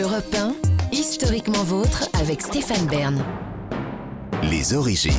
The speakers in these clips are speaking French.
Europe 1, historiquement vôtre avec Stéphane Bern. Les origines.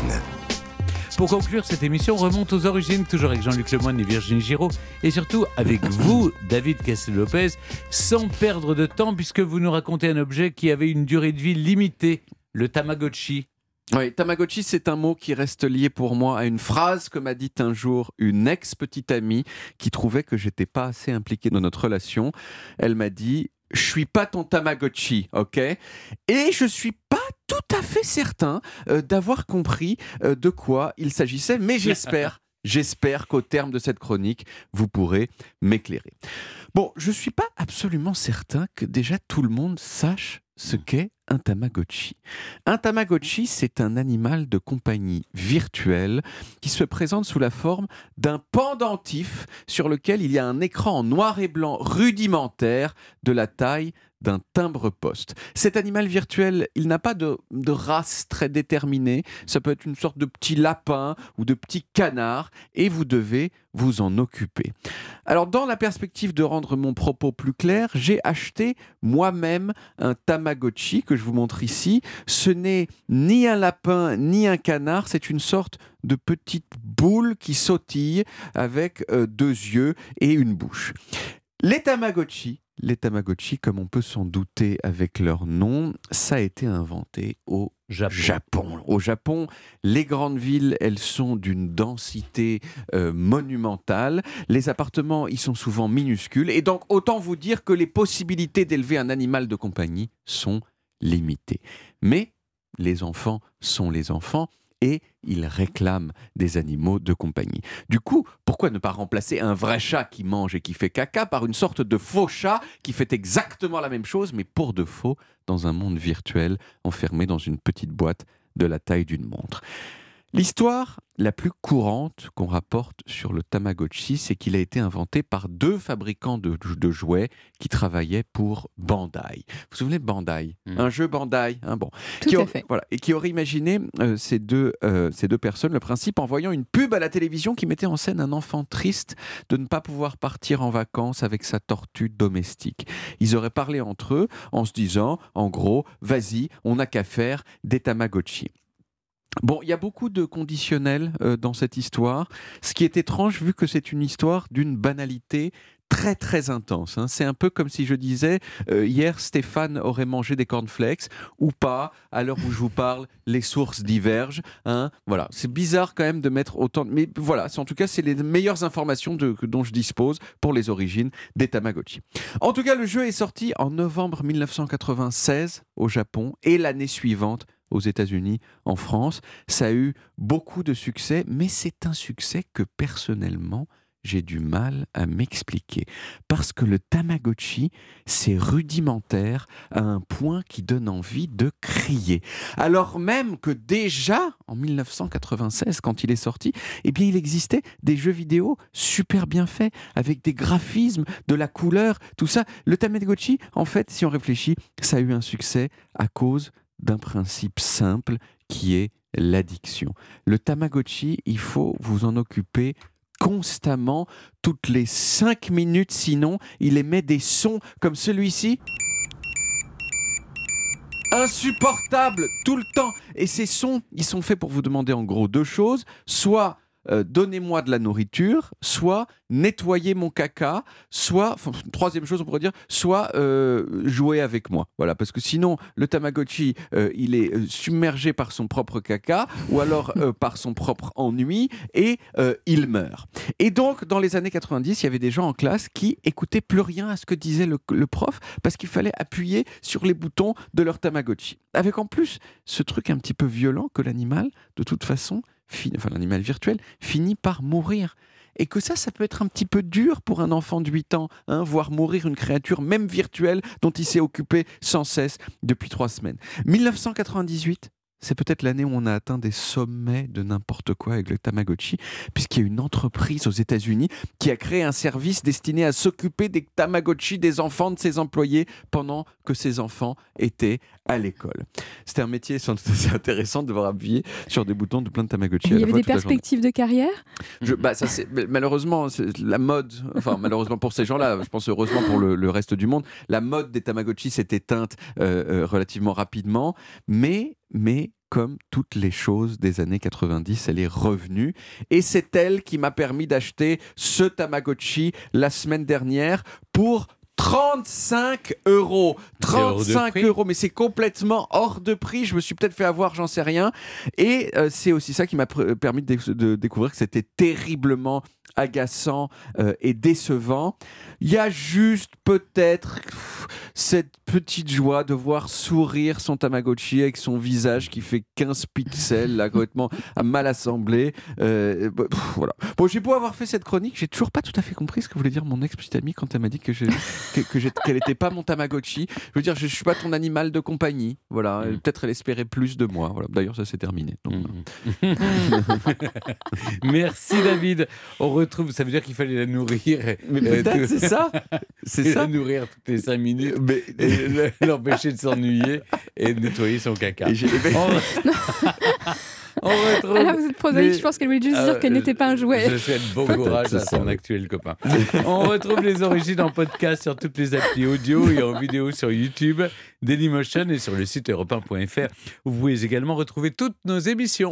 Pour conclure cette émission, on remonte aux origines, toujours avec Jean-Luc Lemoyne et Virginie Giraud, et surtout avec vous, David Castel-Lopez, sans perdre de temps, puisque vous nous racontez un objet qui avait une durée de vie limitée, le Tamagotchi. Oui, Tamagotchi, c'est un mot qui reste lié pour moi à une phrase que m'a dit un jour une ex-petite amie qui trouvait que j'étais pas assez impliqué dans notre relation. Elle m'a dit Je suis pas ton Tamagotchi, ok? Et je suis pas tout à fait certain euh, d'avoir compris euh, de quoi il s'agissait, mais j'espère. J'espère qu'au terme de cette chronique, vous pourrez m'éclairer. Bon, je ne suis pas absolument certain que déjà tout le monde sache ce qu'est un Tamagotchi. Un Tamagotchi, c'est un animal de compagnie virtuel qui se présente sous la forme d'un pendentif sur lequel il y a un écran en noir et blanc rudimentaire de la taille d'un timbre-poste. Cet animal virtuel, il n'a pas de, race très déterminée. Ça peut être une sorte de petit lapin ou de petit canard et vous devez vous en occuper. Alors, dans la perspective de rendre mon propos plus clair, j'ai acheté moi-même un Tamagotchi que je vous montre ici. Ce n'est ni un lapin ni un canard, c'est une sorte de petite boule qui sautille avec euh, deux yeux et une bouche. Les Tamagotchi, les Tamagotchi, comme on peut s'en douter avec leur nom, ça a été inventé au Japon. Japon. Au Japon, les grandes villes, elles sont d'une densité euh, monumentale. Les appartements, ils sont souvent minuscules. Et donc, autant vous dire que les possibilités d'élever un animal de compagnie sont limitées. Mais les enfants sont les enfants et ils réclament des animaux de compagnie. Du coup, pourquoi ne pas remplacer un vrai chat qui mange et qui fait caca par une sorte de faux chat qui fait exactement la même chose, mais pour de faux, dans un monde virtuel, enfermé dans une petite boîte de la taille d'une montre? L'histoire la plus courante qu'on rapporte sur le Tamagotchi, c'est qu'il a été inventé par deux fabricants de, jouets qui travaillaient pour Bandai. Vous vous souvenez de Bandai? Mmh. Un jeu Bandai, hein, bon. Tout qui à fait. Voilà, et qui aurait imaginé euh, ces, deux, euh, ces deux personnes le principe en voyant une pub à la télévision qui mettait en scène un enfant triste de ne pas pouvoir partir en vacances avec sa tortue domestique. Ils auraient parlé entre eux en se disant, en gros, vas-y, on n'a qu'à faire des Tamagotchi. Bon, il y a beaucoup de conditionnels euh, dans cette histoire, ce qui est étrange vu que c'est une histoire d'une banalité très très intense. Hein. C'est un peu comme si je disais euh, hier Stéphane aurait mangé des cornflakes ou pas. À l'heure où je vous parle, les sources divergent. Hein. Voilà, c'est bizarre quand même de mettre autant. De... Mais voilà, en tout cas, c'est les meilleures informations dont je dispose pour les origines des Tamagotchi. En tout cas, le jeu est sorti en novembre 1996 au Japon et l'année suivante aux États-Unis, en France. Ça a eu beaucoup de succès, mais c'est un succès que personnellement, j'ai du mal à m'expliquer. Parce que le Tamagotchi, c'est rudimentaire à un point qui donne envie de crier. Alors même que déjà, en 1996, quand il est sorti, eh bien, il existait des jeux vidéo super bien faits, avec des graphismes, de la couleur, tout ça. Le Tamagotchi, en fait, si on réfléchit, ça a eu un succès à cause d'un principe simple qui est l'addiction. Le Tamagotchi, il faut vous en occuper constamment, toutes les cinq minutes, sinon il émet des sons comme celui-ci. Insupportable tout le temps. Et ces sons, ils sont faits pour vous demander en gros deux choses. Soit euh, donnez-moi de la nourriture, soit nettoyer mon caca, soit, troisième chose on pourrait dire, soit euh, jouer avec moi. Voilà, parce que sinon le Tamagotchi, euh, il est submergé par son propre caca ou alors par son propre ennui et il meurt. Et donc dans les années 90, il y avait des gens en classe qui écoutaient plus rien à ce que disait le prof parce qu'il fallait appuyer sur les boutons de leur Tamagotchi. Avec en plus ce truc un petit peu violent que l'animal, de toute façon, enfin l'animal virtuel, finit par mourir. Et que ça, ça peut être un petit peu dur pour un enfant de 8 ans, hein, voir mourir une créature, même virtuelle, dont il s'est occupé sans cesse depuis trois semaines. 1998, c'est peut-être l'année où on a atteint des sommets de n'importe quoi avec le Tamagotchi, puisqu'il y a une entreprise aux États-Unis qui a créé un service destiné à s'occuper des Tamagotchi des enfants de ses employés pendant que ces enfants étaient à l'école. C'était un métier c'est intéressant de devoir appuyer sur des boutons de plein de Tamagotchi. Il y avait des perspectives de carrière? Je, bah, ça, Malheureusement, la mode, enfin malheureusement pour ces gens-là, je pense heureusement pour le, reste du monde, la mode des Tamagotchi s'est éteinte euh, euh, relativement rapidement, mais mais comme toutes les choses des années 90, elle est revenue. Et c'est elle qui m'a permis d'acheter ce Tamagotchi la semaine dernière pour 35 euros. 35 euros, mais c'est complètement hors de prix. Je me suis peut-être fait avoir, j'en sais rien. Et euh, c'est aussi ça qui m'a permis de, découvrir que c'était terriblement agaçant euh, et décevant. Il y a juste peut-être cette petite joie de voir sourire son Tamagotchi avec son visage qui fait 15 pixels, là, complètement mal assemblé. Euh, bah, voilà. Bon, j'ai beau avoir fait cette chronique, j'ai toujours pas tout à fait compris ce que voulait dire mon ex-petite amie quand elle m'a dit que qu'elle n'était pas mon Tamagotchi. Je veux dire, je, suis pas ton animal de compagnie. Voilà. Mm. Peut-être elle espérait plus de moi. Voilà. D'ailleurs, ça s'est terminé. Mm. Merci David. On retrouve, ça veut dire qu'il fallait la nourrir. Mais euh, peut-être, c'est ça. C'est ça. La nourrir toutes les 5 minutes. Mais... l'empêcher de s'ennuyer et de nettoyer son caca. On retrouve Alors vous êtes prosaïque, je pense qu'elle voulait juste dire euh, qu'elle n'était pas un jouet. Je souhaite bon courage à son actuel copain. On retrouve les origines en podcast sur toutes les applis audio et en vidéo sur YouTube, Dailymotion et sur le site europe Vous pouvez également retrouver toutes nos émissions.